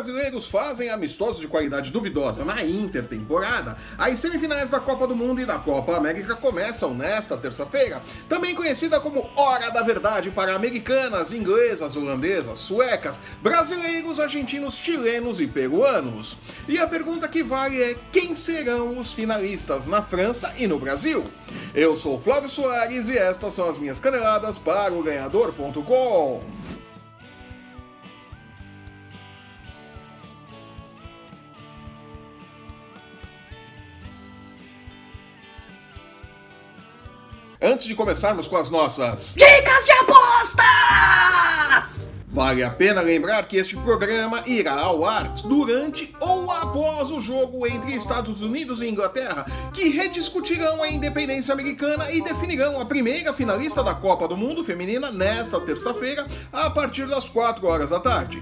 brasileiros fazem amistosos de qualidade duvidosa na intertemporada, as semifinais da Copa do Mundo e da Copa América começam nesta terça-feira, também conhecida como Hora da Verdade para americanas, inglesas, holandesas, suecas, brasileiros, argentinos, chilenos e peruanos. E a pergunta que vale é: quem serão os finalistas na França e no Brasil? Eu sou Flávio Soares e estas são as minhas caneladas para o ganhador.com. Antes de começarmos com as nossas Dicas de apostas! Vale a pena lembrar que este programa irá ao ar durante ou após o jogo entre Estados Unidos e Inglaterra, que rediscutirão a independência americana e definirão a primeira finalista da Copa do Mundo Feminina nesta terça-feira, a partir das 4 horas da tarde.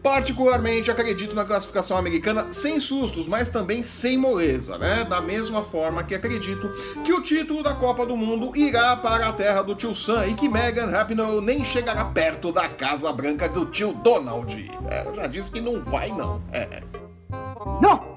Particularmente acredito na classificação americana sem sustos, mas também sem moleza, né? Da mesma forma que acredito que o título da Copa do Mundo irá para a terra do tio Sam e que Megan Rapinoe nem chegará perto da Casa Branca do tio Donald. É, eu já disse que não vai, não. É. Não!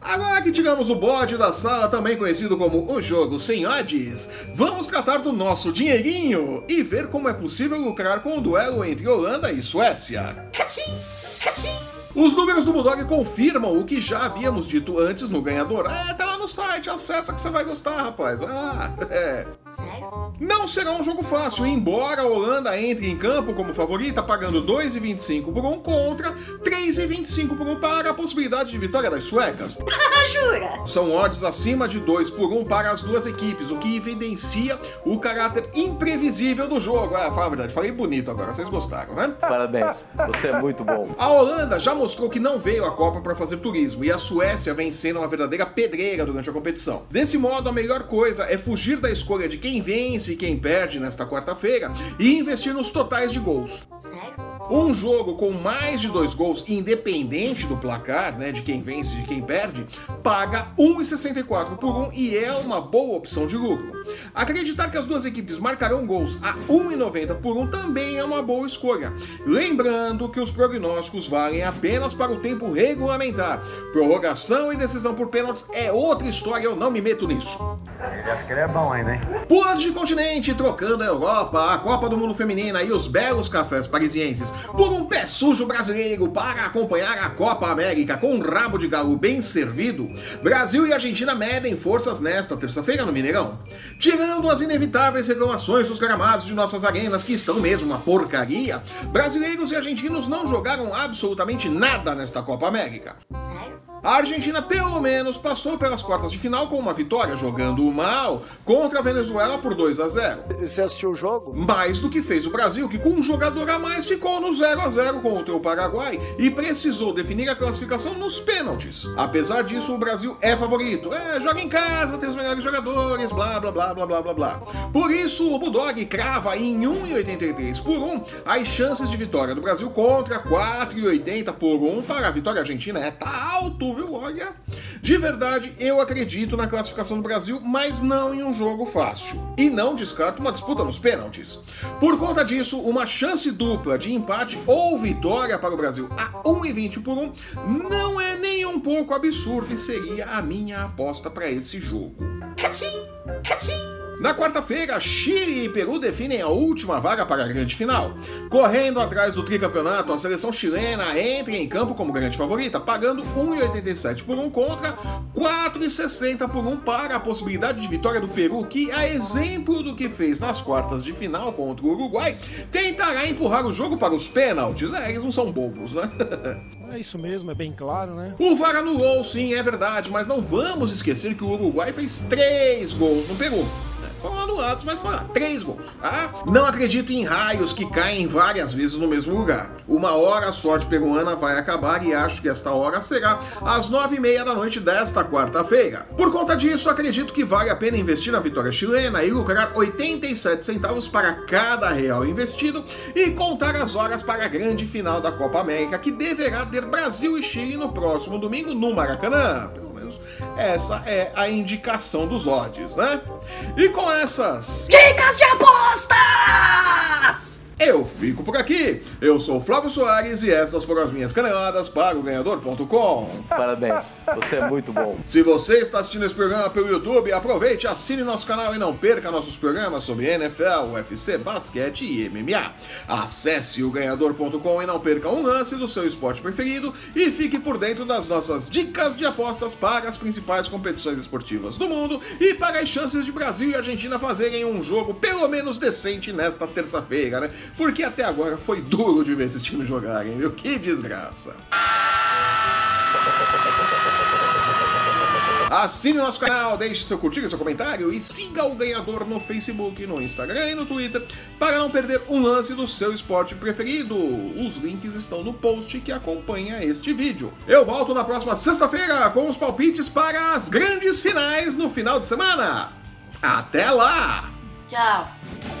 Agora que tiramos o bode da sala, também conhecido como o jogo sem odds, vamos tratar do nosso dinheirinho e ver como é possível lucrar com o duelo entre Holanda e Suécia. Catim! Catim! Os números do Bulldog confirmam o que já havíamos dito antes no ganhador. É, tá no site, acessa que você vai gostar, rapaz. Ah, é. Sério? Não será um jogo fácil, embora a Holanda entre em campo como favorita, pagando 2,25 por um contra 3,25 por um para a possibilidade de vitória das suecas. Jura? São odds acima de 2 por 1 para as duas equipes, o que evidencia o caráter imprevisível do jogo. Ah, fala a verdade, falei bonito agora, vocês gostaram, né? Parabéns, você é muito bom. A Holanda já mostrou que não veio à Copa para fazer turismo e a Suécia vem sendo uma verdadeira pedreira durante a competição. Desse modo, a melhor coisa é fugir da escolha de quem vence e quem perde nesta quarta-feira e investir nos totais de gols. Sério? Um jogo com mais de dois gols, independente do placar, né, de quem vence e de quem perde, paga 1,64 por um e é uma boa opção de lucro. Acreditar que as duas equipes marcarão gols a 1,90 por um também é uma boa escolha. Lembrando que os prognósticos valem apenas para o tempo regulamentar. Prorrogação e decisão por pênaltis é outra história, eu não me meto nisso. Ele acha que ele é bom ainda, hein? Pulando de continente, trocando a Europa, a Copa do Mundo Feminina e os belos cafés parisienses por um pé sujo brasileiro para acompanhar a Copa América com um rabo de galo bem servido, Brasil e Argentina medem forças nesta terça-feira no Mineirão. Tirando as inevitáveis reclamações dos gramados de nossas arenas, que estão mesmo uma porcaria, brasileiros e argentinos não jogaram absolutamente nada nesta Copa América. Sério? A Argentina, pelo menos, passou pelas quartas de final com uma vitória, jogando mal contra a Venezuela por 2 a 0. Você assistiu o jogo? Mais do que fez o Brasil, que com um jogador a mais ficou no 0 a 0 contra o Paraguai e precisou definir a classificação nos pênaltis. Apesar disso, o Brasil é favorito. É, joga em casa, tem os melhores jogadores, blá blá blá blá blá blá blá. Por isso, o Bulldog crava em 1,83 por 1 as chances de vitória do Brasil contra 4,80 por 1 para a vitória argentina. É, tá alto, Olha. De verdade, eu acredito na classificação do Brasil, mas não em um jogo fácil. E não descarto uma disputa nos pênaltis. Por conta disso, uma chance dupla de empate ou vitória para o Brasil a 1,20 por 1 não é nem um pouco absurdo e seria a minha aposta para esse jogo. Catim! Catim! Na quarta-feira, Chile e Peru definem a última vaga para a grande final. Correndo atrás do tricampeonato, a seleção chilena entra em campo como grande favorita, pagando 1,87 por um contra 4,60 por um para a possibilidade de vitória do Peru, que, a exemplo do que fez nas quartas de final contra o Uruguai, tentará empurrar o jogo para os pênaltis. É, eles não são bobos, né? É isso mesmo, é bem claro, né? O VAR anulou, sim, é verdade, mas não vamos esquecer que o Uruguai fez três gols no Peru. Foram anulados, mas foram três gols. Tá? Não acredito em raios que caem várias vezes no mesmo lugar. Uma hora a sorte peruana vai acabar e acho que esta hora será às nove e meia da noite desta quarta-feira. Por conta disso, acredito que vale a pena investir na vitória chilena e lucrar 87 centavos para cada real investido e contar as horas para a grande final da Copa América, que deverá ter Brasil e Chile no próximo domingo no Maracanã essa é a indicação dos odds, né? E com essas Dicas de apostas! Eu fico por aqui. Eu sou o Flávio Soares e estas foram as minhas caneladas para o ganhador.com. Parabéns, você é muito bom. Se você está assistindo esse programa pelo YouTube, aproveite, assine nosso canal e não perca nossos programas sobre NFL, UFC, basquete e MMA. Acesse o ganhador.com e não perca um lance do seu esporte preferido e fique por dentro das nossas dicas de apostas para as principais competições esportivas do mundo e para as chances de Brasil e Argentina fazerem um jogo pelo menos decente nesta terça-feira, né? Porque até agora foi duro de ver esses times jogarem, viu? Que desgraça. Assine nosso canal, deixe seu curtir, seu comentário e siga o ganhador no Facebook, no Instagram e no Twitter para não perder um lance do seu esporte preferido. Os links estão no post que acompanha este vídeo. Eu volto na próxima sexta-feira com os palpites para as grandes finais no final de semana. Até lá! Tchau.